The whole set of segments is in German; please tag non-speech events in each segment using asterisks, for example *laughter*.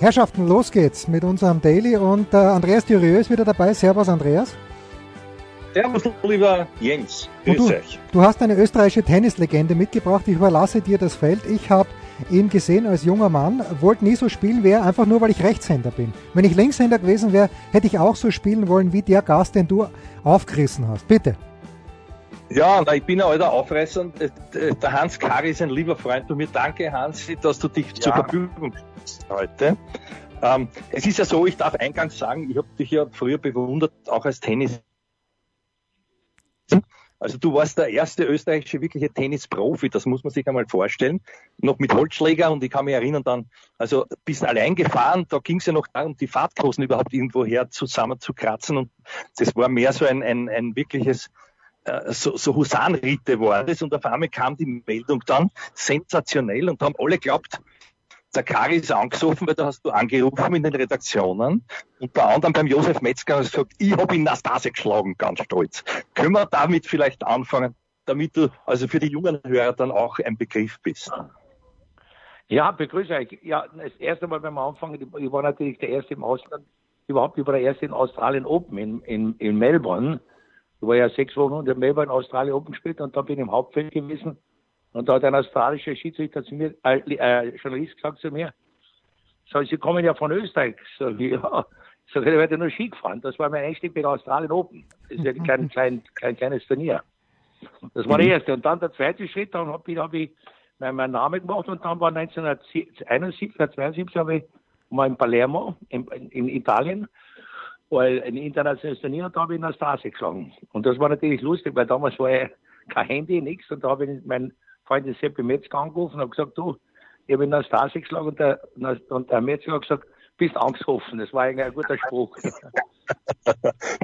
Herrschaften, los geht's mit unserem Daily und äh, Andreas Dürieu ist wieder dabei. Servus, Andreas. Servus, lieber Jens. Grüß du, euch. Du hast eine österreichische Tennislegende mitgebracht. Ich überlasse dir das Feld. Ich habe ihn gesehen als junger Mann, wollte nie so spielen er, einfach nur weil ich Rechtshänder bin. Wenn ich Linkshänder gewesen wäre, hätte ich auch so spielen wollen wie der Gast, den du aufgerissen hast. Bitte. Ja, na, ich bin ein alter Aufreißer. Der Hans Kari ist ein lieber Freund von mir. Danke, Hans, dass du dich ja. zur Verfügung stellst heute. Ähm, es ist ja so, ich darf eingangs sagen, ich habe dich ja früher bewundert, auch als Tennis. Also du warst der erste österreichische wirkliche Tennisprofi, das muss man sich einmal vorstellen. Noch mit Holzschläger und ich kann mich erinnern dann, also bist allein gefahren, da ging es ja noch darum, die Fahrtkosten überhaupt irgendwo her zusammenzukratzen und das war mehr so ein, ein, ein wirkliches äh, so, so Husanritte war das und auf einmal kam die Meldung dann sensationell und haben alle geglaubt, der Kari ist angesoffen, weil da hast du angerufen in den Redaktionen. Unter anderem beim Josef Metzger und gesagt, ich habe ihn Nastase geschlagen, ganz stolz. Können wir damit vielleicht anfangen, damit du also für die jungen Hörer dann auch ein Begriff bist? Ja, begrüße euch. Ja, das erste Mal beim Anfang, ich war natürlich der Erste im Ausland, überhaupt über der Erste in Australien Open in, in, in Melbourne. Ich war ja sechs Wochen in der Melbourne Australien Open gespielt und da bin ich im Hauptfeld gewesen und da hat ein australischer Schiedsrichter zu mir, äh, äh, Journalist gesagt zu mir, so, Sie kommen ja von Österreich. So, ja. So, ich werde nur Ski gefahren. Das war mein Einstieg bei Australien Open. Das ist ja kein, kein, *laughs* kein kleines Turnier. Das war der erste. Und dann der zweite Schritt, dann habe ich, hab ich meinen, meinen Namen gemacht und dann war 1971, 1972 habe ich mal in Palermo, in, in Italien, weil ein internationales Turnier, und da habe ich in der Stasi geschlagen. Und das war natürlich lustig, weil damals war ja kein Handy, nichts, und da habe ich meinen Freund den Seppi Metzger angerufen und gesagt, du, ich habe in der Stasi geschlagen und der, und der Metzger hat gesagt, bist angesoffen. Das war eigentlich ein guter Spruch. *laughs*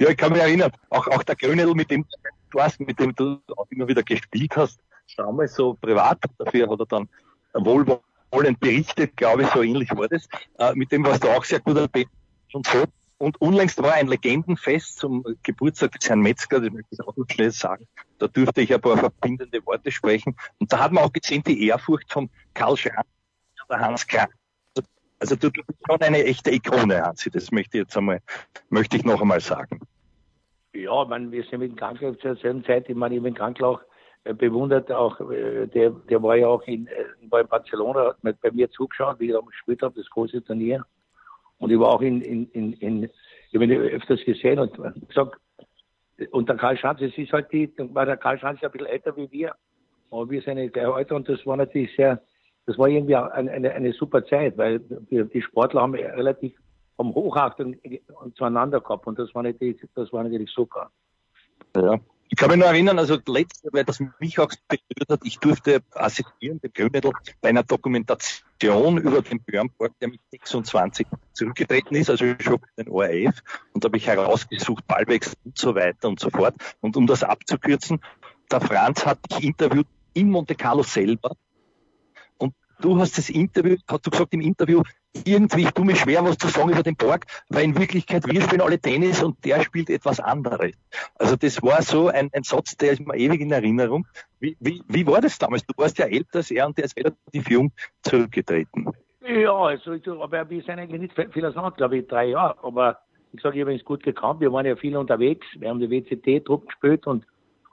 ja, ich kann mich erinnern, auch, auch der Grönedl, mit dem du hast, mit dem du auch immer wieder gespielt hast, damals so privat, dafür hat er dann wohlwollend berichtet, glaube ich, so ähnlich war das. Äh, mit dem warst du auch sehr gut und so. Und unlängst war ein Legendenfest zum Geburtstag des Herrn Metzger, das möchte ich auch noch schnell sagen. Da durfte ich ein paar verbindende Worte sprechen. Und da hat man auch gesehen, die Ehrfurcht von Karl Schramm der Hans Klein. Also du, bist schon eine echte Ikone, Hansi. Das möchte ich jetzt einmal, möchte ich noch einmal sagen. Ja, man, wir sind mit dem Kranklauch zur selben Zeit, ich meine, ich bin Kranklauch äh, bewundert auch, äh, der, der war ja auch in, äh, war in Barcelona, hat bei mir zugeschaut, wie ich da gespielt habe, das große Turnier. Und ich war auch in, in, in, in ich habe ihn öfters gesehen und gesagt, und der Karl Schanz, es ist halt die, war der Karl Schanz ja ein bisschen älter wie wir, aber wir sind nicht gleich älter und das war natürlich sehr, das war irgendwie eine, eine, eine super Zeit, weil wir, die Sportler haben relativ vom Hochachtung zueinander gehabt und das war natürlich, das war natürlich super. Ja. Ich kann mich nur erinnern, also letzte, weil das mich auch berührt hat, ich durfte assistieren, der Grönedel, bei einer Dokumentation über den Björn Borg, der mit 26 zurückgetreten ist, also schon den ORF, und da habe ich herausgesucht, Ballwechsel und so weiter und so fort. Und um das abzukürzen, der Franz hat dich interviewt in Monte Carlo selber, du hast das Interview, hast du gesagt im Interview, irgendwie, ich tue mir schwer, was zu sagen über den Borg, weil in Wirklichkeit wir spielen alle Tennis und der spielt etwas anderes. Also das war so ein, ein Satz, der ist mir ewig in Erinnerung. Wie, wie, wie war das damals? Du warst ja älter als er und der ist relativ jung zurückgetreten. Ja, also, aber wir sind eigentlich nicht viel auseinander, glaube ich, drei Jahre. Aber ich sage, ich habe es gut gekannt. Wir waren ja viel unterwegs. Wir haben die WCT-Trupp gespielt und,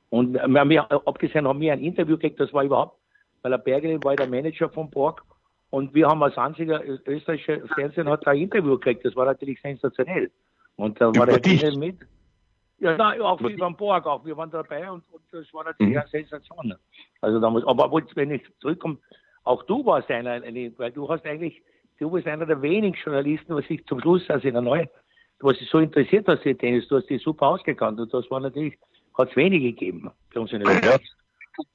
und wir haben, abgesehen haben wir ein Interview gekriegt, das war überhaupt weil der Bergelin war der Manager von Borg und wir haben als einziger österreichischer Fernsehen hat ein Interview gekriegt. Das war natürlich sensationell. Und da war der Bergelin mit. Ja, nein, auch wie beim Borg, auch wir waren dabei und, und das war natürlich mhm. eine Sensation. Also damals, aber wenn ich zurückkomme, auch du warst einer, eine, weil du hast eigentlich, du bist einer der wenigen Journalisten, was ich zum Schluss, also in der Neue, was sich so interessiert hast, die Tennis, du hast dich super ausgekannt und das war natürlich, hat es wenige gegeben bei uns in der ja.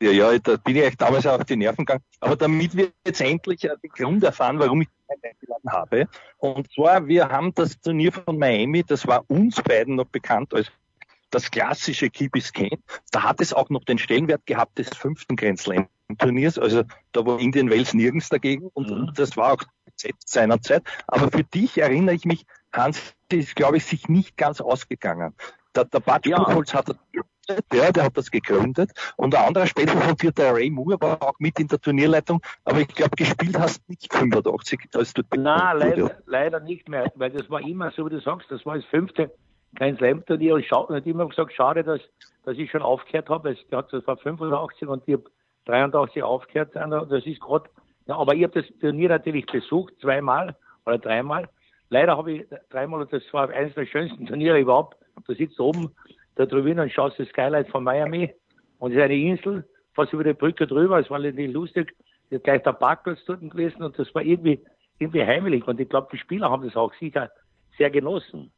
Dir, ja, da bin ich echt damals auch auf die Nerven gegangen. Aber damit wir jetzt endlich den Grund erfahren, warum ich eingeladen habe. Und zwar, wir haben das Turnier von Miami, das war uns beiden noch bekannt als das klassische Key Biscayne. Da hat es auch noch den Stellenwert gehabt des fünften Grand Slam Turniers. Also da war Indian Wales nirgends dagegen und, mhm. und das war auch seiner Zeit. Aber für dich erinnere ich mich, Hans ist, glaube ich, sich nicht ganz ausgegangen. Der, der Bud ja. Buchholz hat der, der hat das gegründet. Und ein anderer später von dir, der Ray Moore, war auch mit in der Turnierleitung. Aber ich glaube, gespielt hast nicht 85, als du Nein, leider, leider nicht mehr, weil das war immer, so wie du sagst, das war das fünfte kein Slam-Turnier. Ich habe immer gesagt, schade, dass, dass ich schon aufgehört habe. Das war 85 und ich habe 83 aufgehört. Das ist gerade, ja, aber ich habe das Turnier natürlich besucht, zweimal oder dreimal. Leider habe ich dreimal, und das war eines der schönsten Turniere überhaupt. Du sitzt oben da drüben und schaust das Skylight von Miami und es ist eine Insel, fast über die Brücke drüber. Es war nicht lustig. Es ist gleich der Parkplatz dort gewesen und das war irgendwie, irgendwie heimelig. Und ich glaube, die Spieler haben das auch sicher sehr genossen.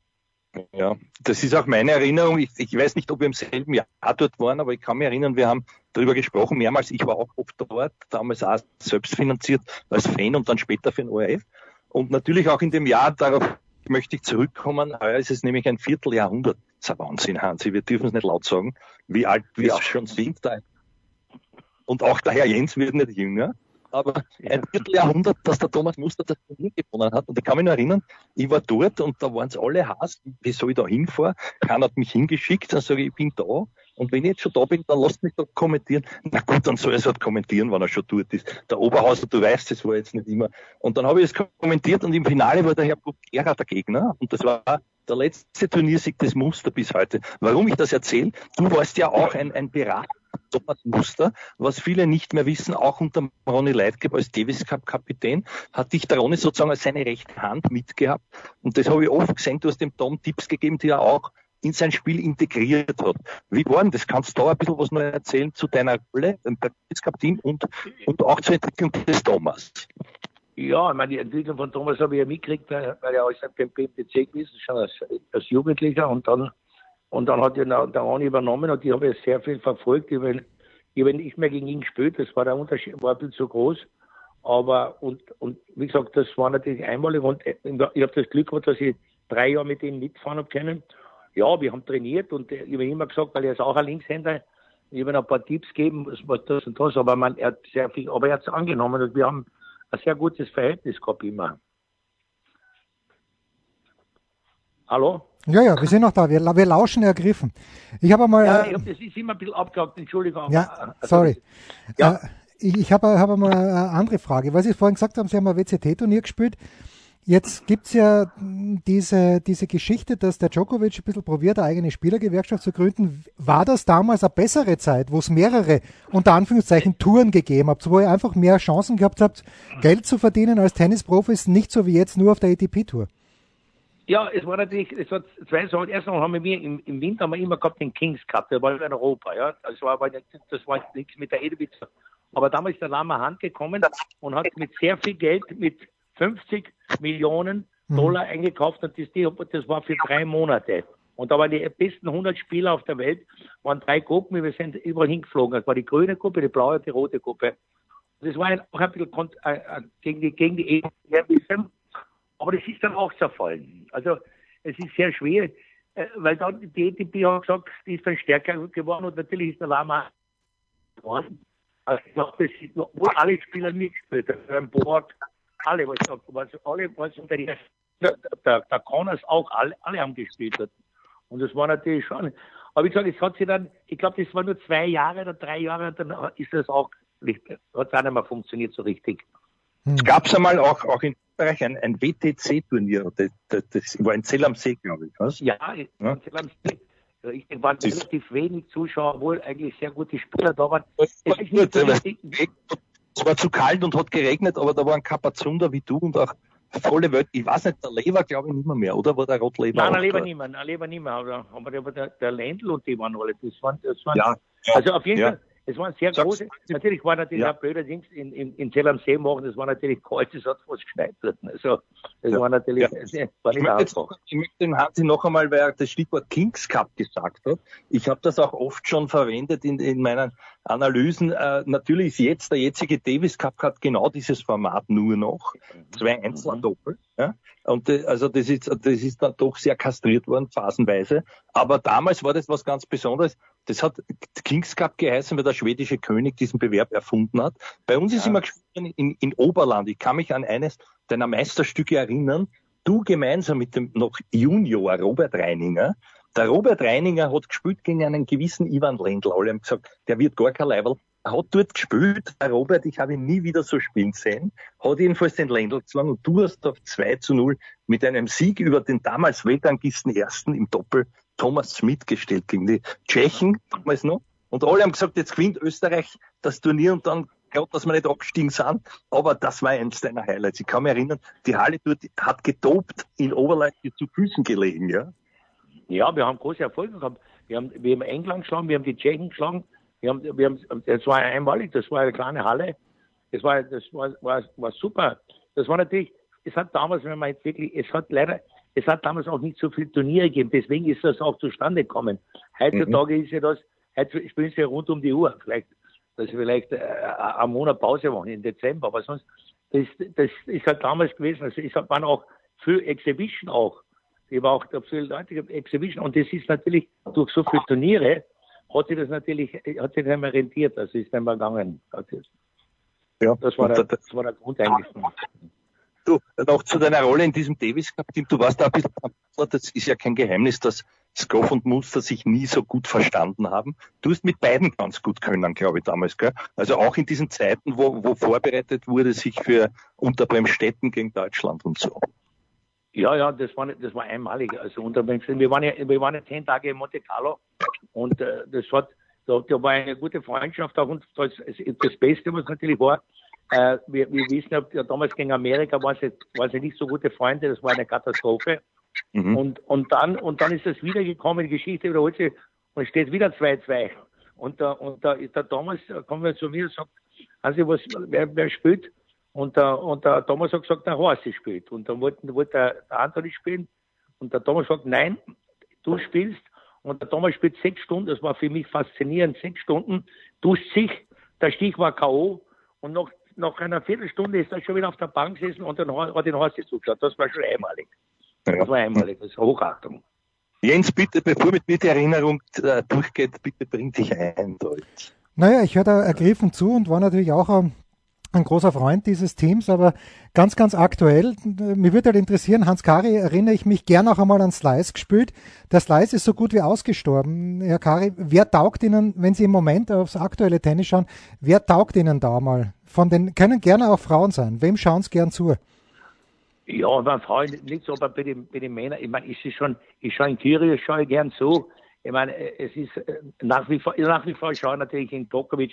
Ja, das ist auch meine Erinnerung. Ich, ich, weiß nicht, ob wir im selben Jahr dort waren, aber ich kann mich erinnern, wir haben darüber gesprochen, mehrmals. Ich war auch oft dort, damals auch selbst finanziert als Fan und dann später für den ORF. Und natürlich auch in dem Jahr, darauf möchte ich zurückkommen, heuer ist es nämlich ein Vierteljahrhundert. Das ist ein Wahnsinn, Hansi. Wir dürfen es nicht laut sagen, wie alt wir ja. schon sind. Und auch der Herr Jens wird nicht jünger aber ein Vierteljahrhundert, dass der Thomas Muster das Turnier gewonnen hat. Und ich kann mich noch erinnern, ich war dort und da waren es alle Hass, wie soll ich da hinfahren? Keiner hat mich hingeschickt, dann sage ich, ich bin da. Und wenn ich jetzt schon da bin, dann lasst mich doch kommentieren. Na gut, dann soll er es halt kommentieren, wenn er schon dort ist. Der Oberhauser, du weißt, das war jetzt nicht immer. Und dann habe ich es kommentiert und im Finale war der Herr Gera der Gegner. Und das war der letzte Turniersieg des Muster bis heute. Warum ich das erzähle? Du warst ja auch ein, ein Berater Thomas Muster, was viele nicht mehr wissen, auch unter Ronny Leitgeb als Davis Cup Kapitän, hat dich der Ronny sozusagen als seine rechte Hand mitgehabt. Und das habe ich oft gesehen, du hast dem Tom Tipps gegeben, die er auch in sein Spiel integriert hat. Wie war denn das? Kannst du da ein bisschen was noch erzählen zu deiner Rolle im Davis Cup Team und, und auch zur Entwicklung des Thomas? Ja, ich meine, die Entwicklung von Thomas habe ich ja mitgekriegt, weil, er alles beim PMTC gewesen schon als, als Jugendlicher und dann und dann hat er der Ronny übernommen und ich habe jetzt sehr viel verfolgt. Ich habe nicht mehr gegen ihn gespielt, das war der Unterschied, war ein bisschen zu groß. Aber, und, und wie gesagt, das war natürlich einmalig und ich habe das Glück gehabt, dass ich drei Jahre mit ihm mitfahren habe können. Ja, wir haben trainiert und ich habe immer gesagt, weil er ist auch ein Linkshänder, ich habe ihm ein paar Tipps gegeben, was das und das, aber man, er hat sehr viel, aber er hat es angenommen und wir haben ein sehr gutes Verhältnis gehabt immer. Hallo? Ja, ja, wir sind noch da. Wir, wir lauschen ergriffen. Ich habe einmal. Ja, ich hab, das ist immer ein bisschen abgehakt, Entschuldigung. Ja, also, sorry. Ja. Äh, ich, ich habe hab einmal eine andere Frage. Was Sie vorhin gesagt haben, Sie haben ein WCT-Turnier gespielt. Jetzt gibt's ja diese, diese Geschichte, dass der Djokovic ein bisschen probiert, eine eigene Spielergewerkschaft zu gründen. War das damals eine bessere Zeit, wo es mehrere, unter Anführungszeichen, Touren gegeben habt, wo ihr einfach mehr Chancen gehabt habt, Geld zu verdienen als Tennisprofis, nicht so wie jetzt nur auf der ATP-Tour? Ja, es war natürlich, es war zwei Sachen. Erstens haben wir im, im Winter haben wir immer gehabt den Kings Cup, der war in Europa, ja. Das war das war nichts mit der Edewitzer. Aber damals ist der Lama Hand gekommen und hat mit sehr viel Geld, mit 50 Millionen mhm. Dollar mhm. eingekauft und das, das war für drei Monate. Und da waren die besten 100 Spieler auf der Welt, waren drei Gruppen, wir sind überall hingeflogen. Das war die grüne Gruppe, die blaue die rote Gruppe. Das war auch ein bisschen äh, äh, gegen die, gegen die EM, aber das ist dann auch zerfallen. Also es ist sehr schwer, äh, weil dann die ETP hat gesagt, die ist dann stärker geworden und natürlich ist der Lama geworden. Also ich glaube, das ist wo alle Spieler mitgespielt haben, Board, alle, was, was alle, was unter der, der, der Connors auch, alle, alle haben gespielt. Und das war natürlich schon. Aber wie gesagt, es hat sich dann, ich glaube, das war nur zwei Jahre oder drei Jahre, dann ist das auch, hat es auch nicht mehr funktioniert so richtig. Es gab es einmal auch, auch in Österreich ein, ein WTC-Turnier. Das, das, das, war in Zell am See, glaube ich. Was? Ja, in ja? Zell am See. Ich denke, waren relativ wenig Zuschauer, obwohl eigentlich sehr gute Spieler da waren. Es, gut, es war zu kalt und hat geregnet, aber da waren Kapazunder wie du und auch volle Welt. Ich weiß nicht, der Leber glaube ich nicht mehr, mehr, oder? War der Rotleber? Nein, der Leber nicht mehr, der Leber nicht mehr. Aber, aber der, der Ländl und die waren alle. Das waren, das waren, ja, ja, also auf jeden ja. Fall, es waren sehr Sag's, große, natürlich war natürlich ja. auch blöder Dings in, in, in Zell am See machen, das war natürlich kalt, es hat fast geschneit dort. Also, das ja. war natürlich, ja. *laughs* war nicht ich einfach. Jetzt, ich möchte dem Hansi noch einmal, weil er das Stichwort Kings Cup gesagt hat. Ich habe das auch oft schon verwendet in, in meinen Analysen. Äh, natürlich ist jetzt, der jetzige Davis Cup hat genau dieses Format nur noch. Zwei Einzel mhm. Doppel. Ja? Und äh, also das ist, das ist dann doch sehr kastriert worden, phasenweise. Aber damals war das was ganz Besonderes. Das hat Kings Cup geheißen, weil der schwedische König diesen Bewerb erfunden hat. Bei uns ja. ist immer gespielt in, in Oberland. Ich kann mich an eines deiner Meisterstücke erinnern. Du gemeinsam mit dem noch Junior Robert Reininger. Der Robert Reininger hat gespielt gegen einen gewissen Ivan Lendl. Alle haben gesagt, der wird gar kein Level hat dort gespielt. Der Robert, ich habe ihn nie wieder so spielen sehen, hat jedenfalls den Ländl gezwungen und du hast auf 2 zu 0 mit einem Sieg über den damals Weltrangisten Ersten im Doppel Thomas Schmidt gestellt gegen die Tschechen damals noch. Und alle haben gesagt, jetzt gewinnt Österreich das Turnier und dann Gott, dass wir nicht abgestiegen sind. Aber das war eines deiner Highlights. Ich kann mich erinnern, die Halle dort hat getobt in Oberleite zu Füßen gelegen, ja? Ja, wir haben große Erfolge gehabt. Wir haben, wir haben England geschlagen, wir haben die Tschechen geschlagen, wir haben, wir haben, das war einmalig, das war eine kleine Halle. Das war, das war, war, war super. Das war natürlich, es hat damals, wenn man jetzt wirklich, es hat leider, es hat damals auch nicht so viele Turniere gegeben, deswegen ist das auch zustande gekommen. Heutzutage mhm. ist ja das, heute spielen sie ja rund um die Uhr, vielleicht, dass sie vielleicht äh, einen Monat Pause machen im Dezember, aber sonst, das, das ist halt damals gewesen, also es waren auch für Exhibition auch, die war auch absolut Leute Exhibition und das ist natürlich durch so viele Turniere, hat sich das natürlich, hat sich das einmal rentiert, also ist einmal gegangen. Ja, das war, der, das war der Grund eigentlich. Du, noch zu deiner Rolle in diesem Davis Cup Team. Du warst da ein bisschen, das ist ja kein Geheimnis, dass Skoff und Munster sich nie so gut verstanden haben. Du hast mit beiden ganz gut können, glaube ich, damals, gell? Also auch in diesen Zeiten, wo, wo vorbereitet wurde, sich für unter Bremstetten gegen Deutschland und so. Ja, ja, das war, das war einmalig. Also unter wir waren ja, wir waren ja zehn Tage in Monte Carlo und äh, das hat, da, da war eine gute Freundschaft auch und das, das Beste, was natürlich war, äh, wir, wir wissen ja, damals gegen Amerika waren sie, waren sie nicht so gute Freunde, das war eine Katastrophe. Mhm. Und, und dann, und dann ist das wiedergekommen, die Geschichte wiederholt sich und es steht wieder 2-2. Und da, und da, da damals kommen wir zu mir und sagt, also was, wer, wer spielt? Und der, und der Thomas hat gesagt, der Horst spielt. Und dann wollte, wollte der, der Anthony spielen. Und der Thomas sagt, nein, du spielst. Und der Thomas spielt sechs Stunden. Das war für mich faszinierend. Sechs Stunden, duscht sich. Der Stich war K.O. Und nach, nach einer Viertelstunde ist er schon wieder auf der Bank gesessen und hat den Horst zugeschaut. Das war schon einmalig. Das war einmalig. Das ist Hochachtung. Jens, bitte, bevor mit mir die Erinnerung äh, durchgeht, bitte bring dich ein, Deutsch. Naja, ich höre da ergriffen zu und war natürlich auch am ein großer Freund dieses Teams, aber ganz, ganz aktuell, mir würde halt interessieren, Hans Kari, erinnere ich mich gern auch einmal an Slice gespielt. Der Slice ist so gut wie ausgestorben. Herr Kari, wer taugt Ihnen, wenn Sie im Moment aufs aktuelle Tennis schauen, wer taugt Ihnen da mal? Von den, können gerne auch Frauen sein. Wem schauen Sie gern zu? Ja, bei Frauen nicht so, aber bei den, bei den Männern, ich meine, ist schon, ich schaue in Kyrios, schaue ich gern zu. Ich meine, es ist äh, nach wie vor, nach wie vor schaue natürlich in Tokovic,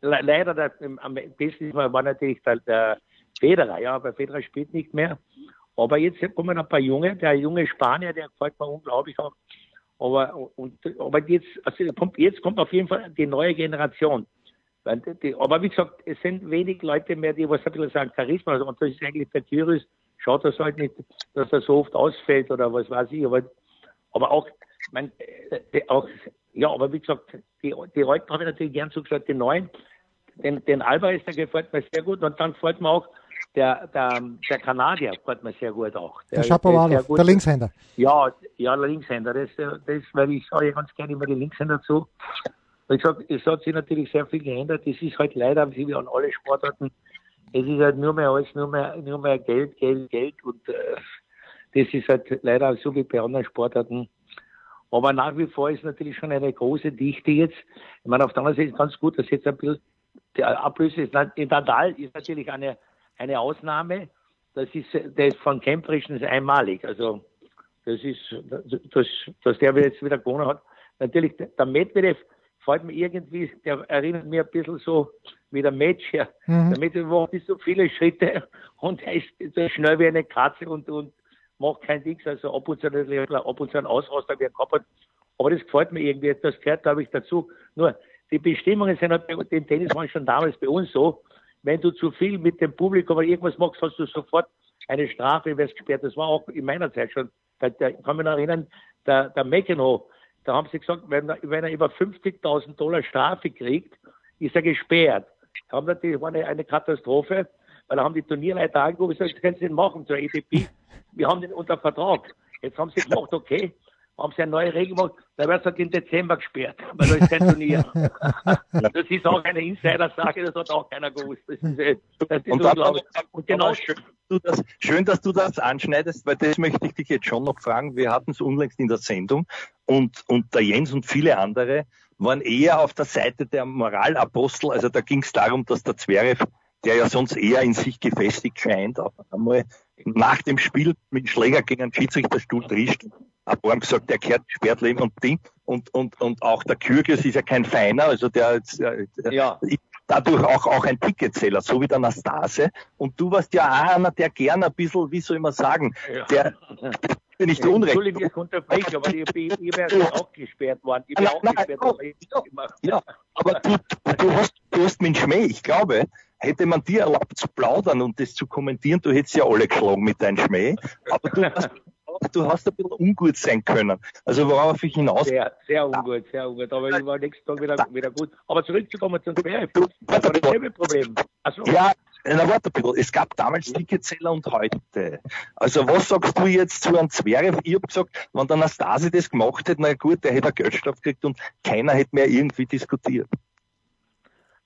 leider der, am besten war natürlich der, der Federer, ja, aber Federer spielt nicht mehr. Aber jetzt kommen ein paar Junge, der junge Spanier, der gefällt mir unglaublich auch. Aber, und, aber jetzt, also kommt, jetzt kommt auf jeden Fall die neue Generation. Die, aber wie gesagt, es sind wenig Leute mehr, die was ein bisschen sagen, Charisma, und das ist eigentlich der Tyrus, schaut das halt nicht, dass er so oft ausfällt oder was weiß ich, aber, aber auch, mein, äh, auch ja, aber wie gesagt, die, die Alten habe ich natürlich gern zugeschaut, die Neuen. Den, den Alvarez, der gefällt mir sehr gut. Und dann gefällt mir auch der, der, der Kanadier, gefällt mir sehr gut auch. Der, der Shapovalov, der Linkshänder. Ja, ja, der Linkshänder. Das, das, weil ich schaue ganz gerne immer die Linkshänder zu. Ich sag, es hat sich natürlich sehr viel geändert. Es ist halt leider, wie an alle Sportarten, es ist halt nur mehr alles, nur mehr, nur mehr Geld, Geld, Geld. Und äh, das ist halt leider so wie bei anderen Sportarten aber nach wie vor ist natürlich schon eine große Dichte jetzt. Ich meine, auf der anderen Seite ist ganz gut, dass jetzt ein bisschen die Ablöse ist. In Nadal ist natürlich eine, eine Ausnahme. Das ist, der ist von ist einmalig. Also, das ist, das, dass der jetzt wieder gewonnen hat. Natürlich, der Medvedev fällt mir irgendwie, der erinnert mich ein bisschen so wie der Match her. Mhm. Der Medvedev macht so viele Schritte *laughs* und er ist so schnell wie eine Katze und, und macht kein Ding, also ab und zu, ab und zu ein Ausraster, er gehabt hat. Aber das gefällt mir irgendwie, das gehört, glaube ich, dazu. Nur, die Bestimmungen sind halt bei den Tennis waren schon damals bei uns so, wenn du zu viel mit dem Publikum oder irgendwas machst, hast du sofort eine Strafe, wirst gesperrt. Das war auch in meiner Zeit schon. Da, da ich kann mich noch erinnern, der, der McEnroe, da haben sie gesagt, wenn er, wenn er über 50.000 Dollar Strafe kriegt, ist er gesperrt. Da haben natürlich, war eine, eine Katastrophe, weil da haben die Turnierleiter angerufen und gesagt, können Sie den machen zur EDP? Wir haben den unter Vertrag. Jetzt haben sie gesagt, okay, haben sie eine neue Regel gemacht, da wird es halt im Dezember gesperrt, *laughs* weil da ist kein Turnier. *laughs* das ist auch eine Insider-Sache, das hat auch keiner gewusst. Das ist, äh, das ist und unglaublich. Und genau schön, das, schön, dass du das anschneidest, weil das möchte ich dich jetzt schon noch fragen. Wir hatten es unlängst in der Sendung und, und der Jens und viele andere waren eher auf der Seite der Moralapostel. Also da ging es darum, dass der Zverev, der ja sonst eher in sich gefestigt scheint, auch einmal nach dem Spiel mit dem Schläger gegen einen Schiedsrichterstuhl trischt haben gesagt, der kehrt gesperrt leben und Ding. Und, und, und auch der Kyrgios ist ja kein Feiner, also der, der ja. dadurch auch, auch ein Ticketzähler, so wie der Nastase. Und du warst ja auch einer, der gerne ein bisschen, wie soll ich mal sagen, ja. der, der nicht ja, unrecht. Entschuldigung, ich unterbreche, aber ich, ich, ich wäre auch gesperrt worden. Ich wäre auch nein, gesperrt worden. Ja, aber du, du, hast, du hast mit Schmäh, ich glaube, hätte man dir erlaubt zu plaudern und das zu kommentieren, du hättest ja alle geschlagen mit deinem Schmäh. Aber du hast du hast ein bisschen ungut sein können. Also worauf ich hinaus... Sehr, sehr ungut, sehr ungut. Aber ich war nächsten Tag wieder, wieder gut. Aber zurückzukommen zum Zwerg. Das war dasselbe Problem. Also, ja, na, warte ein bisschen. Es gab damals Ticketzähler und heute. Also was sagst du jetzt zu einem Zwerg? Ich habe gesagt, wenn der Anastasi das gemacht hätte, na gut, der hätte einen Geldstrafe gekriegt und keiner hätte mehr irgendwie diskutiert.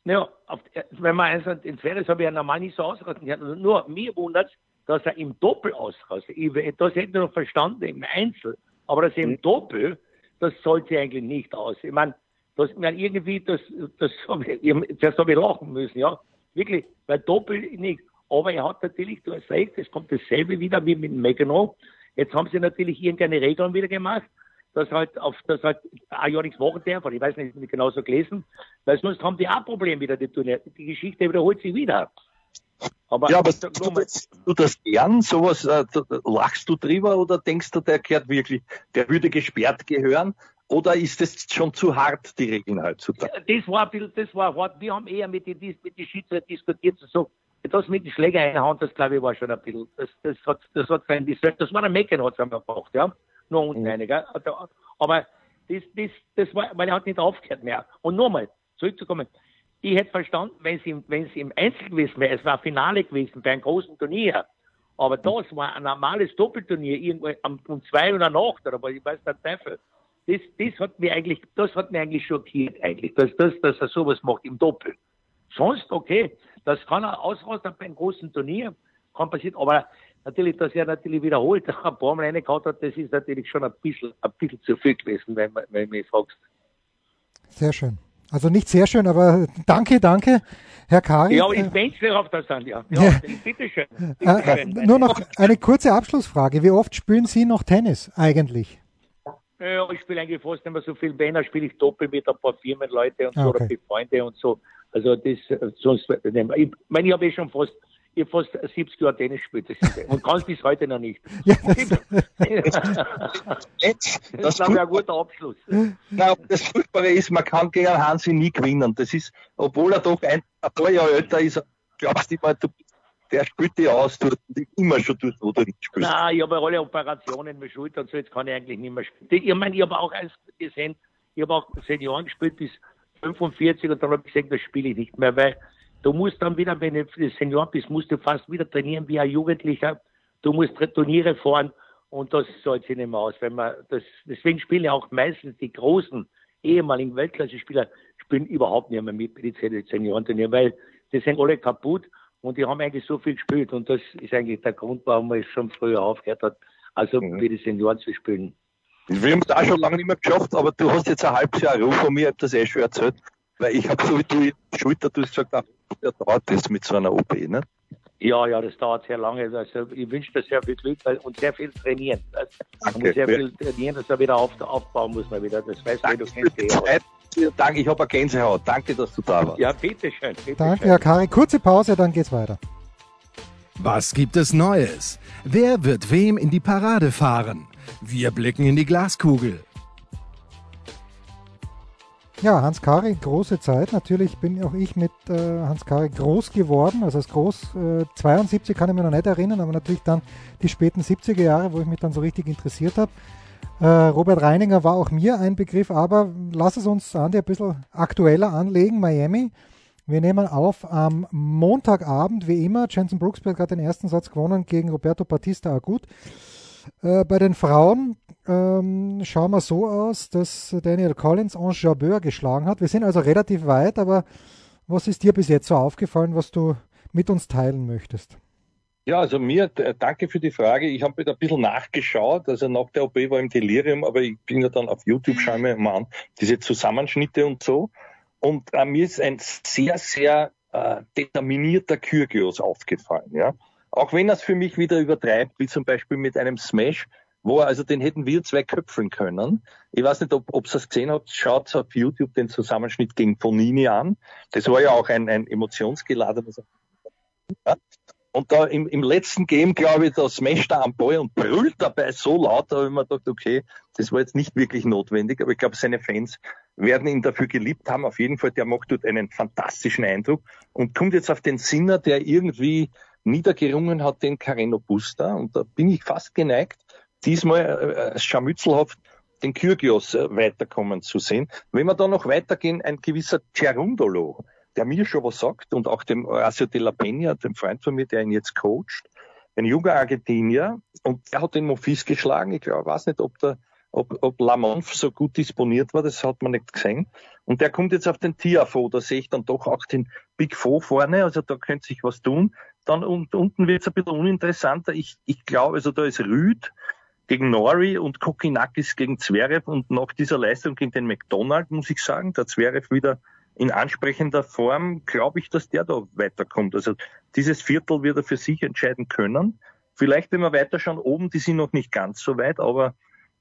Ja, auf, wenn man also den Zwerg habe ich ja normal nicht so ausgerechnet. Nur mir wundert dass er im Doppel ausrastet. Das hätte ich noch verstanden im Einzel, aber das im mhm. Doppel, das sollte eigentlich nicht aus. Ich meine, das, ich meine irgendwie, das, das habe ich, zuerst habe ich lachen müssen, ja. Wirklich, weil Doppel nicht. Aber er hat natürlich, du hast recht, es kommt dasselbe wieder wie mit Megano. Jetzt haben sie natürlich irgendeine Regeln wieder gemacht, dass halt auf, das halt ein Jahr nichts machen darf, ich weiß nicht, nicht genau so gelesen, weil sonst haben die auch Probleme wieder, die Turnier. Die Geschichte wiederholt sich wieder. Aber ja, aber du, du das gern, sowas, äh, lachst du drüber oder denkst du, der gehört wirklich, der würde gesperrt gehören? Oder ist das schon zu hart, die Regeln heutzutage? Das war ein bisschen, das war hart. Wir haben eher mit den, mit den Schiedsrichter diskutiert, so, das mit den Schläger einhauen, das glaube ich war schon ein bisschen, das, das hat, das hat sein, das war ein Mecken hat es gebracht, ja. Nur unten mhm. eine, gell? Also, aber das, das, das war, weil er hat nicht aufgehört mehr. Und nochmal, zurückzukommen, ich hätte verstanden, wenn es im, wenn es im Einzel gewesen wäre, es war Finale gewesen bei einem großen Turnier. Aber das war ein normales Doppelturnier, irgendwo um zwei oder Nacht, aber ich weiß der Teufel. Das, das hat mir eigentlich, das hat mir eigentlich schockiert eigentlich, dass, dass, dass er sowas macht im Doppel. Sonst okay, das kann er ausrasten bei einem großen Turnier, kann passieren, aber natürlich, dass er natürlich wiederholt *laughs* ein paar Mal reingehauen hat, das ist natürlich schon ein bisschen, ein bisschen zu viel gewesen, wenn, wenn du mich fragst. Sehr schön. Also nicht sehr schön, aber danke, danke, Herr Kari. Ja, ich wünsche auf das dann, ja. ja ja. Bitteschön. Äh, nur noch eine kurze Abschlussfrage. Wie oft spielen Sie noch Tennis eigentlich? Ja, ich spiele eigentlich fast nicht mehr so viel. Wenn, dann spiele ich doppelt mit ein paar Firmenleute und so okay. oder mit Freunde und so. Also das, sonst, ich meine, ich habe eh schon fast ich habe fast 70 Jahre Tennis gespielt und kann es bis heute noch nicht. *laughs* Ja, *laughs* das, das, ist, glaube ich, ein guter Abschluss. Na, das Furchtbare ist, man kann gegen Hansi nie gewinnen. Das ist, obwohl er doch ein, ein paar Jahre älter ist, glaubst du immer, du, der spielt dich aus, du immer schon dort, wo du nicht spielst. Nein, ich habe alle Operationen mit Schulter und so, jetzt kann ich eigentlich nicht mehr spielen. Ich meine, ich habe auch eins gesehen, ich habe auch Senioren gespielt bis 45 und dann habe ich gesagt, das spiele ich nicht mehr, weil Du musst dann wieder, wenn du Senior bist, musst du fast wieder trainieren wie ein Jugendlicher. Du musst Turniere fahren und das zahlt sich nicht mehr aus. Wenn man das, deswegen spielen ja auch meistens die großen ehemaligen Weltklasse-Spieler überhaupt nicht mehr mit bei den Seniorenturnieren, weil die sind alle kaputt und die haben eigentlich so viel gespielt und das ist eigentlich der Grund, warum man es schon früher aufgehört hat, also mhm. für die Senioren zu spielen. Wir haben es auch schon lange nicht mehr geschafft, aber du hast jetzt ein halbes Jahr Ruhe von mir, ich habe das eh schon erzählt, weil ich habe so wie du die Schulter, du hast gesagt, ja, dauert das mit so einer OP, ne? Ja, ja, das dauert sehr lange. Also ich wünsche dir sehr viel Glück und sehr viel trainieren. Also, man muss sehr viel trainieren, dass er wieder auf, aufbauen muss man wieder. Das weißt du, du kennst eh. Danke, ich habe eine Gänsehaut. Danke, dass du da warst. Ja, bitteschön. Bitte Danke, schön. Herr Kari. Kurze Pause, dann geht's weiter. Was gibt es Neues? Wer wird wem in die Parade fahren? Wir blicken in die Glaskugel. Ja, Hans Kari, große Zeit. Natürlich bin auch ich mit äh, Hans Kari groß geworden. Also als groß, äh, 72 kann ich mich noch nicht erinnern, aber natürlich dann die späten 70er Jahre, wo ich mich dann so richtig interessiert habe. Äh, Robert Reininger war auch mir ein Begriff, aber lass es uns, Andi, ein bisschen aktueller anlegen. Miami. Wir nehmen auf am Montagabend, wie immer. Jensen Brooksby hat den ersten Satz gewonnen gegen Roberto Batista Agut. Äh, bei den Frauen ähm, schauen wir so aus, dass Daniel Collins Ange Jabeur geschlagen hat. Wir sind also relativ weit, aber was ist dir bis jetzt so aufgefallen, was du mit uns teilen möchtest? Ja, also mir, danke für die Frage. Ich habe ein bisschen nachgeschaut. Also nach der OP war im Delirium, aber ich bin ja dann auf YouTube, schaue mir mal an, diese Zusammenschnitte und so. Und äh, mir ist ein sehr, sehr äh, determinierter Kyrgios aufgefallen. Ja? Auch wenn er es für mich wieder übertreibt, wie zum Beispiel mit einem Smash, wo er, also den hätten wir zwei köpfeln können. Ich weiß nicht, ob, ob ihr es gesehen habt, schaut auf YouTube den Zusammenschnitt gegen Fonini an. Das war ja auch ein, ein emotionsgeladenes. Ja. Und da im, im letzten Game, glaube ich, da smasht er am Ball und brüllt dabei so laut, da habe ich mir gedacht, okay, das war jetzt nicht wirklich notwendig, aber ich glaube, seine Fans werden ihn dafür geliebt haben. Auf jeden Fall, der macht dort einen fantastischen Eindruck und kommt jetzt auf den Sinner, der irgendwie niedergerungen hat, den Carreno Busta. Und da bin ich fast geneigt, diesmal äh, scharmützelhaft den Kyrgios äh, weiterkommen zu sehen. Wenn wir da noch weitergehen, ein gewisser Cerundolo, der mir schon was sagt und auch dem Horacio de la Peña, dem Freund von mir, der ihn jetzt coacht, ein junger Argentinier und der hat den Mofis geschlagen. Ich glaube, weiß nicht, ob der ob, ob Lamonf so gut disponiert war, das hat man nicht gesehen. Und der kommt jetzt auf den Tiafo, da sehe ich dann doch auch den Big Four vorne, also da könnte sich was tun. Dann und, unten wird es ein bisschen uninteressanter. Ich, ich glaube, also da ist Rüd gegen Nori und Kokinakis gegen Zverev und nach dieser Leistung gegen den McDonald, muss ich sagen, der Zverev wieder in ansprechender Form, glaube ich, dass der da weiterkommt. Also dieses Viertel wird er für sich entscheiden können. Vielleicht, wenn wir weiter schauen, oben, die sind noch nicht ganz so weit, aber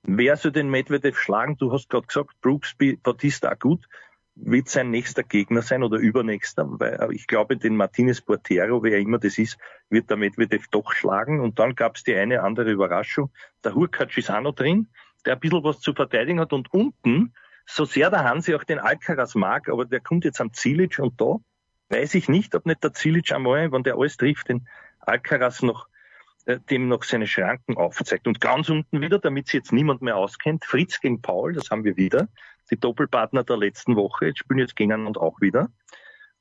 wer soll den Medvedev schlagen? Du hast gerade gesagt, Brooks Batista gut wird sein nächster Gegner sein oder übernächster, weil ich glaube, den Martinez Portero, wer immer das ist, wird der Medvedev doch schlagen. Und dann gab es die eine andere Überraschung. Der Hurkacz ist auch noch drin, der ein bisschen was zu verteidigen hat. Und unten so sehr der Hansi auch den Alcaraz mag, aber der kommt jetzt am Zilic und da weiß ich nicht, ob nicht der Zilic einmal, wenn der alles trifft, den Alcaraz noch äh, dem noch seine Schranken aufzeigt. Und ganz unten wieder, damit sich jetzt niemand mehr auskennt, Fritz gegen Paul, das haben wir wieder. Die Doppelpartner der letzten Woche, jetzt spielen jetzt gegeneinander auch wieder.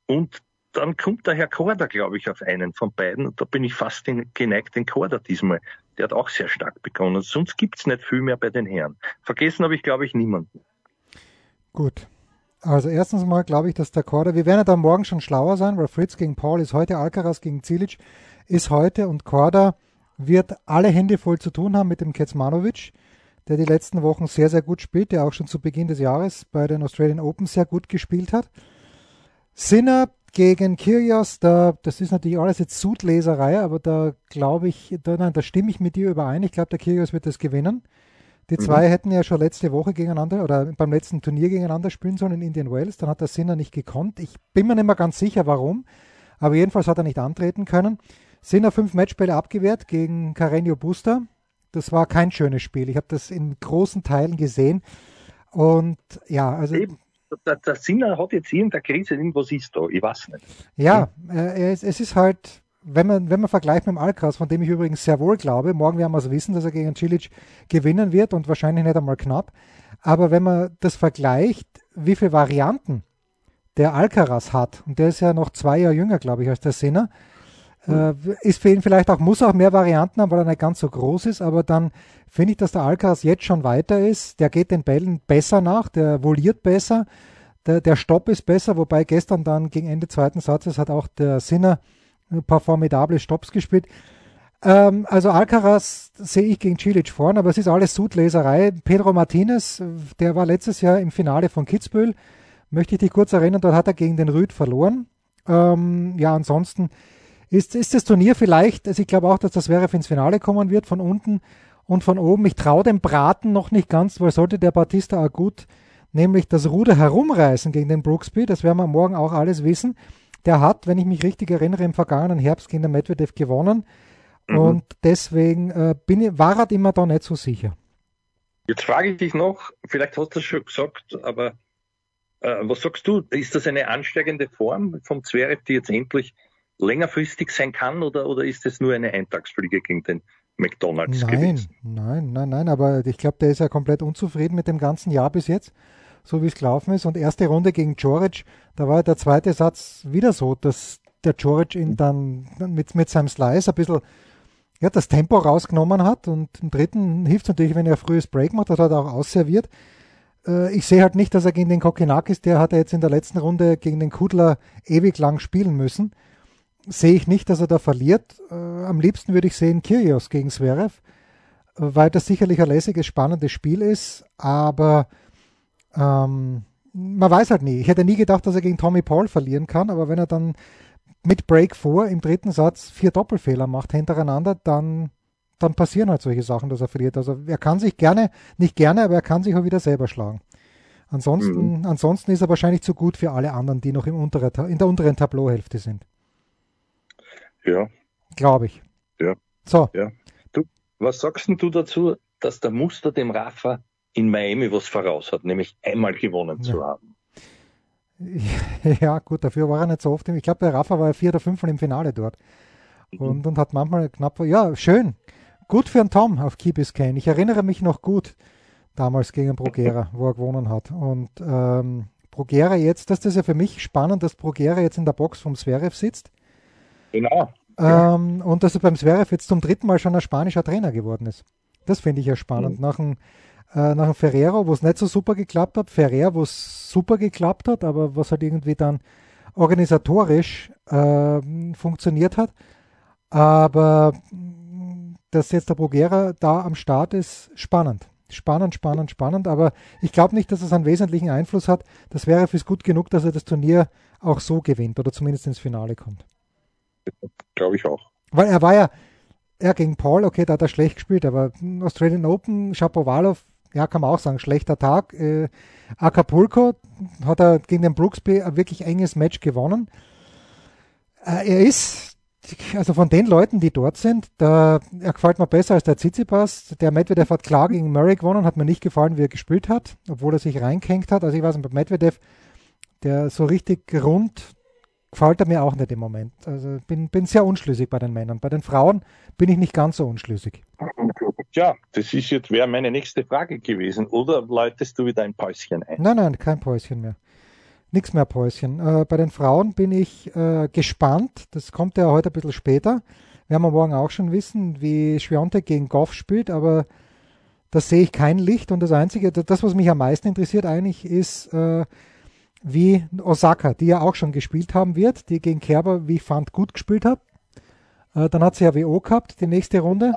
Und dann kommt der Herr Korda, glaube ich, auf einen von beiden. Und da bin ich fast geneigt, den Korda diesmal. Der hat auch sehr stark begonnen. Sonst gibt's nicht viel mehr bei den Herren. Vergessen habe ich, glaube ich, niemanden. Gut. Also erstens mal glaube ich, dass der Korda, wir werden ja dann morgen schon schlauer sein, weil Fritz gegen Paul ist heute, Alcaraz gegen Zilic ist heute und Korda wird alle Hände voll zu tun haben mit dem Kecmanovic, der die letzten Wochen sehr, sehr gut spielt, der auch schon zu Beginn des Jahres bei den Australian Open sehr gut gespielt hat. Sinner gegen Kyrgios, da, das ist natürlich alles jetzt Sudleserei, aber da glaube ich, da, nein, da stimme ich mit dir überein. Ich glaube, der Kyrgios wird das gewinnen. Die zwei mhm. hätten ja schon letzte Woche gegeneinander oder beim letzten Turnier gegeneinander spielen sollen in Indian Wells. Dann hat der Sinner nicht gekonnt. Ich bin mir nicht mehr ganz sicher, warum. Aber jedenfalls hat er nicht antreten können. Sinner fünf Matchbälle abgewehrt gegen Carreño Busta. Das war kein schönes Spiel. Ich habe das in großen Teilen gesehen. Und ja, also. Eben. Der, der Sinner hat jetzt irgendeine Krise, irgendwas ist da, ich weiß nicht. Ja, äh, es, es ist halt, wenn man, wenn man vergleicht mit dem Alcaraz, von dem ich übrigens sehr wohl glaube, morgen werden wir es wissen, dass er gegen Cilic gewinnen wird und wahrscheinlich nicht einmal knapp. Aber wenn man das vergleicht, wie viele Varianten der Alcaraz hat, und der ist ja noch zwei Jahre jünger, glaube ich, als der Sinner, äh, ist für ihn vielleicht auch, muss auch mehr Varianten haben, weil er nicht ganz so groß ist, aber dann finde ich, dass der Alcaraz jetzt schon weiter ist. Der geht den Bällen besser nach, der voliert besser, der, der Stopp ist besser, wobei gestern dann gegen Ende zweiten Satzes hat auch der Sinner ein paar formidable Stopps gespielt. Ähm, also Alcaraz sehe ich gegen Cilic vorn, aber es ist alles Sudleserei. Pedro Martinez, der war letztes Jahr im Finale von Kitzbühel, möchte ich dich kurz erinnern, dort hat er gegen den Rüd verloren. Ähm, ja, ansonsten ist, ist das Turnier vielleicht, also ich glaube auch, dass das wäre ins Finale kommen wird, von unten und von oben. Ich traue dem Braten noch nicht ganz, weil sollte der Batista Agut nämlich das Ruder herumreißen gegen den Brooksby, das werden wir morgen auch alles wissen. Der hat, wenn ich mich richtig erinnere, im vergangenen Herbst gegen den Medvedev gewonnen. Mhm. Und deswegen äh, bin ich, war er immer da nicht so sicher. Jetzt frage ich dich noch, vielleicht hast du es schon gesagt, aber Äh, was sagst du? Ist das eine ansteigende Form vom Zverev, die jetzt endlich längerfristig sein kann oder, oder ist es nur eine Eintagsfliege gegen den McDonalds nein, gewesen? Nein, nein, nein, aber ich glaube, der ist ja komplett unzufrieden mit dem ganzen Jahr bis jetzt, so wie es gelaufen ist. Und erste Runde gegen Joric, da war der zweite Satz wieder so, dass der Joric ihn dann mit, mit seinem Slice ein bisschen ja, das Tempo rausgenommen hat. Und im dritten hilft es natürlich, wenn er frühes Break macht, das hat er auch ausserviert. Äh, ich sehe halt nicht, dass er gegen den Kokinakis, der hat er jetzt in der letzten Runde gegen den Kudler ewig lang spielen müssen sehe ich nicht, dass er da verliert. Äh, am liebsten würde ich sehen Kyrgios gegen Zverev, weil das sicherlich ein lässiges, spannendes Spiel ist, aber ähm, man weiß halt nie. Ich hätte nie gedacht, dass er gegen Tommy Paul verlieren kann, aber wenn er dann mit Break vor im dritten Satz vier Doppelfehler macht hintereinander, dann, dann passieren halt solche Sachen, dass er verliert. Also er kann sich gerne, nicht gerne, aber er kann sich auch wieder selber schlagen. Ansonsten, mhm. ansonsten ist er wahrscheinlich zu gut für alle anderen, die noch im unteren, in der unteren Tableauhälfte sind. Ja. Glaube ich. Ja. So. Ja. Du, was sagst denn du dazu, dass der Muster dem Rafa in Miami was voraus hat, nämlich einmal gewonnen ja. zu haben? *laughs* Ja, gut, dafür war er nicht so oft. Ich glaube, der Rafa war ja vier oder fünfmal im Finale dort. Mhm. Und, und hat manchmal knapp, ja, schön. Gut für einen Tom auf Key Biscayne. Ich erinnere mich noch gut damals gegen Brogera, *laughs* wo er gewonnen hat. Und ähm, Brogera jetzt, das ist ja für mich spannend, dass Brogera jetzt in der Box vom Zverev sitzt. Genau. Ähm, und dass er beim Zverev jetzt zum dritten Mal schon ein spanischer Trainer geworden ist. Das finde ich ja spannend. Mhm. Nach dem, äh, nach dem Ferrero, wo es nicht so super geklappt hat, Ferrer, wo es super geklappt hat, aber was halt irgendwie dann organisatorisch äh, funktioniert hat. Aber dass jetzt der Brugera da am Start ist, spannend. Spannend, spannend, spannend. Aber ich glaube nicht, dass es einen wesentlichen Einfluss hat. Das wäre fürs gut genug, dass er das Turnier auch so gewinnt oder zumindest ins Finale kommt. Glaube ich auch. Weil er war ja, er gegen Paul, okay, da hat er schlecht gespielt, aber Australian Open, Shapovalov, ja, kann man auch sagen, schlechter Tag. Äh, Acapulco hat er gegen den Brooksby ein wirklich enges Match gewonnen. Äh, er ist, also von den Leuten, die dort sind, da, er gefällt mir besser als der Tsitsipas. Der Medvedev hat klar gegen Murray gewonnen, hat mir nicht gefallen, wie er gespielt hat, obwohl er sich reingehängt hat. Also ich weiß nicht, bei Medvedev, der so richtig rund gefällt er mir auch nicht im Moment. Also bin, bin sehr unschlüssig bei den Männern. Bei den Frauen bin ich nicht ganz so unschlüssig. Ja, das ist jetzt wäre meine nächste Frage gewesen. Oder läutest du wieder ein Päuschen ein? Nein, nein, kein Päuschen mehr. Nichts mehr Päuschen. Äh, bei den Frauen bin ich äh, gespannt. Das kommt ja heute ein bisschen später. Wir haben morgen auch schon wissen, wie Schwiontek gegen Goff spielt, aber da sehe ich kein Licht. Und das Einzige, das, was mich am meisten interessiert eigentlich, ist, äh, wie Osaka, die ja auch schon gespielt haben wird, die gegen Kerber, wie ich fand, gut gespielt hat. Äh, dann hat sie ja WO gehabt, die nächste Runde.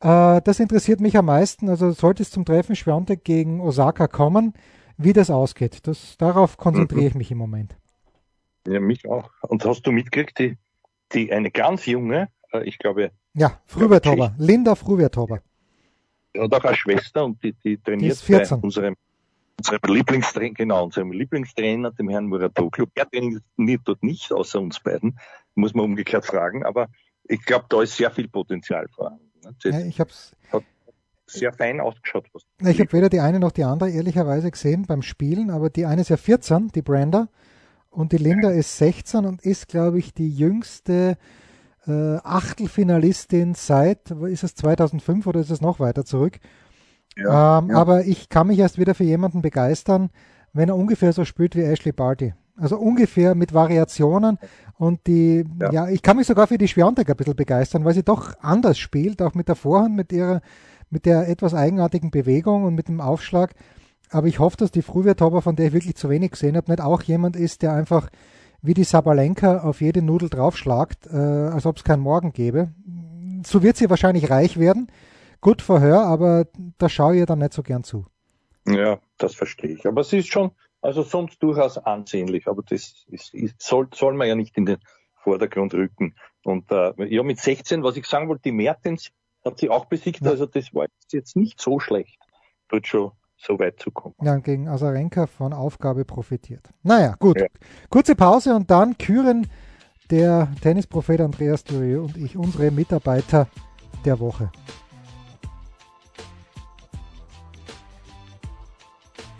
Äh, das interessiert mich am meisten. Also sollte es zum Treffen Schwiontek gegen Osaka kommen, wie das ausgeht. Das, darauf konzentriere ich mich im Moment. Ja, mich auch. Und hast du mitgekriegt, die, die eine ganz junge, äh, ich glaube. Ja, Frühwertober, Linda Frühwertober. Und auch eine Schwester und die, die trainiert die bei unserem unserem Lieblingstrainer, genau, unserem Lieblingstrainer, dem Herrn Muratoglu. Er trainiert dort nicht, außer uns beiden, muss man umgekehrt fragen, aber ich glaube, da ist sehr viel Potenzial vorhanden. Ja, ich hat sehr fein ausgeschaut. Ich habe weder die eine noch die andere ehrlicherweise gesehen beim Spielen, aber die eine ist ja 14, die Brenda, und die Linda ist 16 und ist, glaube ich, die jüngste äh, Achtelfinalistin seit, ist es 2005 oder ist es noch weiter zurück? Ja, ähm, ja. Aber ich kann mich erst wieder für jemanden begeistern, wenn er ungefähr so spielt wie Ashley Barty. Also ungefähr mit Variationen und die, ja, ja ich kann mich sogar für die Schwiontek ein bisschen begeistern, weil sie doch anders spielt, auch mit der Vorhand, mit ihrer, mit der etwas eigenartigen Bewegung und mit dem Aufschlag. Aber ich hoffe, dass die Frühwerthaber, von der ich wirklich zu wenig gesehen habe, nicht auch jemand ist, der einfach wie die Sabalenka auf jede Nudel draufschlagt, äh, als ob es keinen Morgen gäbe. So wird sie wahrscheinlich reich werden gut Verhör, aber da schaue ich dann nicht so gern zu. Ja, das verstehe ich. Aber es ist schon, also sonst durchaus ansehnlich, aber das ist, ist, soll, soll man ja nicht in den Vordergrund rücken. Und äh, ja, mit 16, was ich sagen wollte, die Mertens hat sie auch besiegt, ja. also das war jetzt nicht so schlecht, dort schon so weit zu kommen. Ja, gegen Asarenka von Aufgabe profitiert. Naja, gut. Ja. Kurze Pause und dann küren der Tennisprophet Andreas Durieux und ich unsere Mitarbeiter der Woche.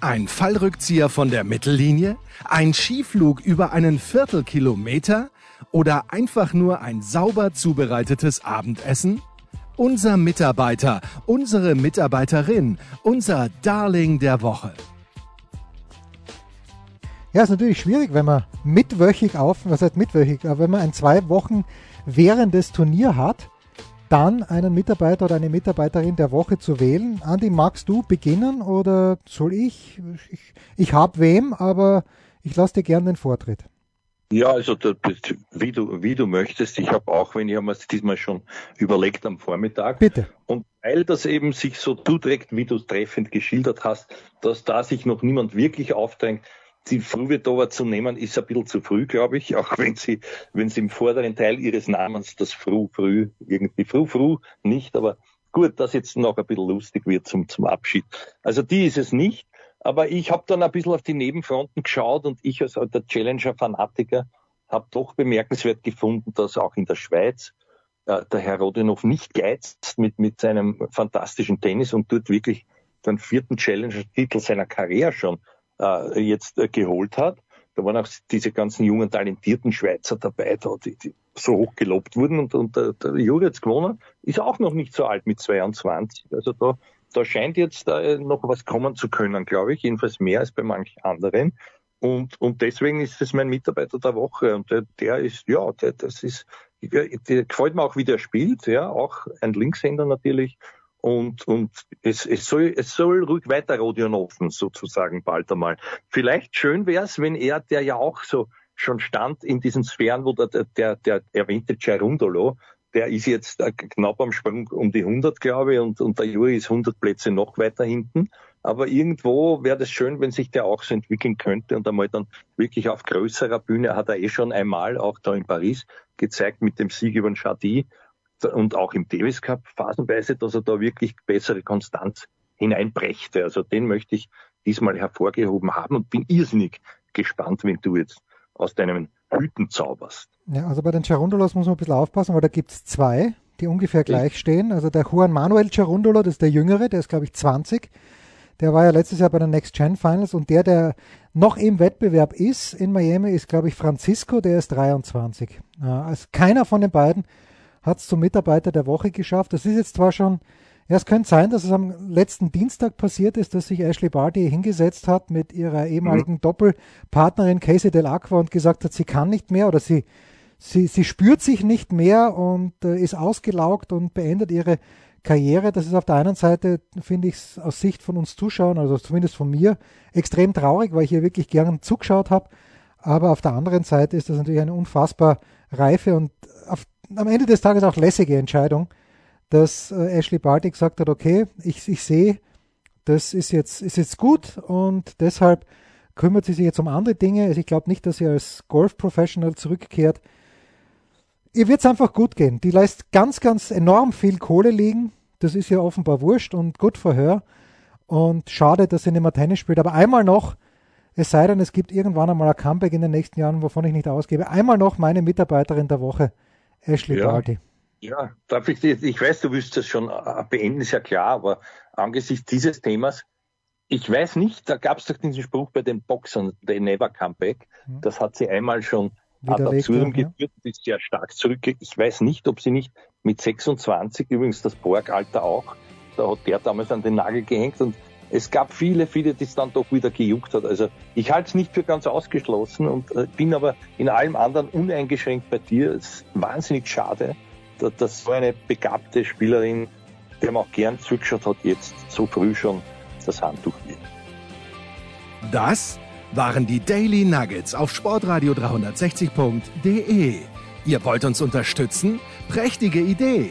Ein Fallrückzieher von der Mittellinie? Ein Skiflug über einen Viertelkilometer? Oder einfach nur ein sauber zubereitetes Abendessen? Unser Mitarbeiter, unsere Mitarbeiterin, unser Darling der Woche. Ja, ist natürlich schwierig, wenn man mitwöchig auf, was heißt mitwöchig, aber wenn man ein zwei Wochen währendes Turnier hat, dann einen Mitarbeiter oder eine Mitarbeiterin der Woche zu wählen. Andi, magst du beginnen oder soll ich? Ich, ich habe wem, aber ich lasse dir gerne den Vortritt. Ja, also wie du, wie du möchtest. Ich habe auch, wenn ich habe mir diesmal schon überlegt am Vormittag. Bitte. Und weil das eben sich so zuträgt, wie du es treffend geschildert hast, dass da sich noch niemand wirklich aufdrängt, die Fruvedova zu nehmen, ist ein bisschen zu früh, glaube ich, auch wenn sie, wenn sie im vorderen Teil ihres Namens das Fru, Früh, irgendwie Fru, Fru nicht, aber gut, dass jetzt noch ein bisschen lustig wird zum, zum Abschied. Also die ist es nicht, aber ich habe dann ein bisschen auf die Nebenfronten geschaut und ich als der Challenger-Fanatiker habe doch bemerkenswert gefunden, dass auch in der Schweiz äh, der Herr Rodinov nicht geizt mit, mit seinem fantastischen Tennis und dort wirklich den vierten Challenger-Titel seiner Karriere schon äh, jetzt äh, geholt hat. Da waren auch diese ganzen jungen, talentierten Schweizer dabei, da, die, die so hoch gelobt wurden. Und, und der, der Juri jetzt gewonnen, ist auch noch nicht so alt mit 22. Also da, da scheint jetzt äh, noch was kommen zu können, glaube ich. Jedenfalls mehr als bei manchen anderen. Und, und deswegen ist es mein Mitarbeiter der Woche. Und der, der ist, ja, der, das ist, der, der gefällt mir auch, wie der spielt, ja, auch ein Linkshänder natürlich. Und, und es, es, soll, es soll ruhig weiter Rodion offen, sozusagen, bald einmal. Vielleicht schön wäre es, wenn er, der ja auch so schon stand in diesen Sphären, wo der, der, der erwähnte Cerundolo, der ist jetzt knapp am Sprung um die 100, glaube ich, und, und der Juri ist 100 Plätze noch weiter hinten. Aber irgendwo wäre das schön, wenn sich der auch so entwickeln könnte und einmal dann wirklich auf größerer Bühne, hat er eh schon einmal, auch da in Paris, gezeigt mit dem Sieg über den Chadi und auch im Davis Cup phasenweise, dass er da wirklich bessere Konstanz hineinbrächte. Also den möchte ich diesmal hervorgehoben haben und bin irrsinnig gespannt, wenn du jetzt aus deinen Hüten zauberst. Ja, also bei den Charundolos muss man ein bisschen aufpassen, weil da gibt es zwei, die ungefähr gleich stehen. Also der Juan Manuel Charundolo, das ist der Jüngere, der ist glaube ich 20. Der war ja letztes Jahr bei den Next Gen Finals und der, der noch im Wettbewerb ist in Miami, ist glaube ich Francisco, der ist 23. Also keiner von den beiden hat es zum Mitarbeiter der Woche geschafft. Das ist jetzt zwar schon, ja, es könnte sein, dass es am letzten Dienstag passiert ist, dass sich Ashley Barty hingesetzt hat mit ihrer ehemaligen mhm. Doppelpartnerin Casey Del Aqua und gesagt hat, sie kann nicht mehr oder sie, sie, sie spürt sich nicht mehr und äh, ist ausgelaugt und beendet ihre Karriere. Das ist auf der einen Seite, finde ich es aus Sicht von uns Zuschauern, also zumindest von mir, extrem traurig, weil ich hier wirklich gern zugeschaut habe. Aber auf der anderen Seite ist das natürlich eine unfassbar reife und auf am Ende des Tages auch lässige Entscheidung, dass äh, Ashley Barty gesagt hat, okay, ich, ich sehe, das ist jetzt, ist jetzt gut und deshalb kümmert sie sich jetzt um andere Dinge. Also ich glaube nicht, dass sie als Golf-Professional zurückkehrt. Ihr wird es einfach gut gehen. Die lässt ganz, ganz enorm viel Kohle liegen. Das ist ja offenbar wurscht und gut für her. Und schade, dass sie nicht mehr Tennis spielt. Aber einmal noch, es sei denn, es gibt irgendwann einmal ein Comeback in den nächsten Jahren, wovon ich nicht ausgebe. Einmal noch meine Mitarbeiterin der Woche Ashley ja. Barty. Ja, darf ich dir, ich weiß, du willst das schon äh, beenden, ist ja klar, aber angesichts dieses Themas, ich weiß nicht, da gab es doch diesen Spruch bei den Boxern, they never come back. Hm. Das hat sie einmal schon ad absurdum ja. geführt, ist sehr stark zurückgegangen. Ich weiß nicht, ob sie nicht mit 26, übrigens das Borg-Alter auch, da hat der damals an den Nagel gehängt und es gab viele, viele, die es dann doch wieder gejuckt hat. Also ich halte es nicht für ganz ausgeschlossen und äh, bin aber in allem anderen uneingeschränkt bei dir. Es ist wahnsinnig schade, dass so eine begabte Spielerin, der man auch gern zugeschaut hat, jetzt so früh schon das Handtuch wird. Das waren die Daily Nuggets auf sportradio 360.de. Ihr wollt uns unterstützen? Prächtige Idee!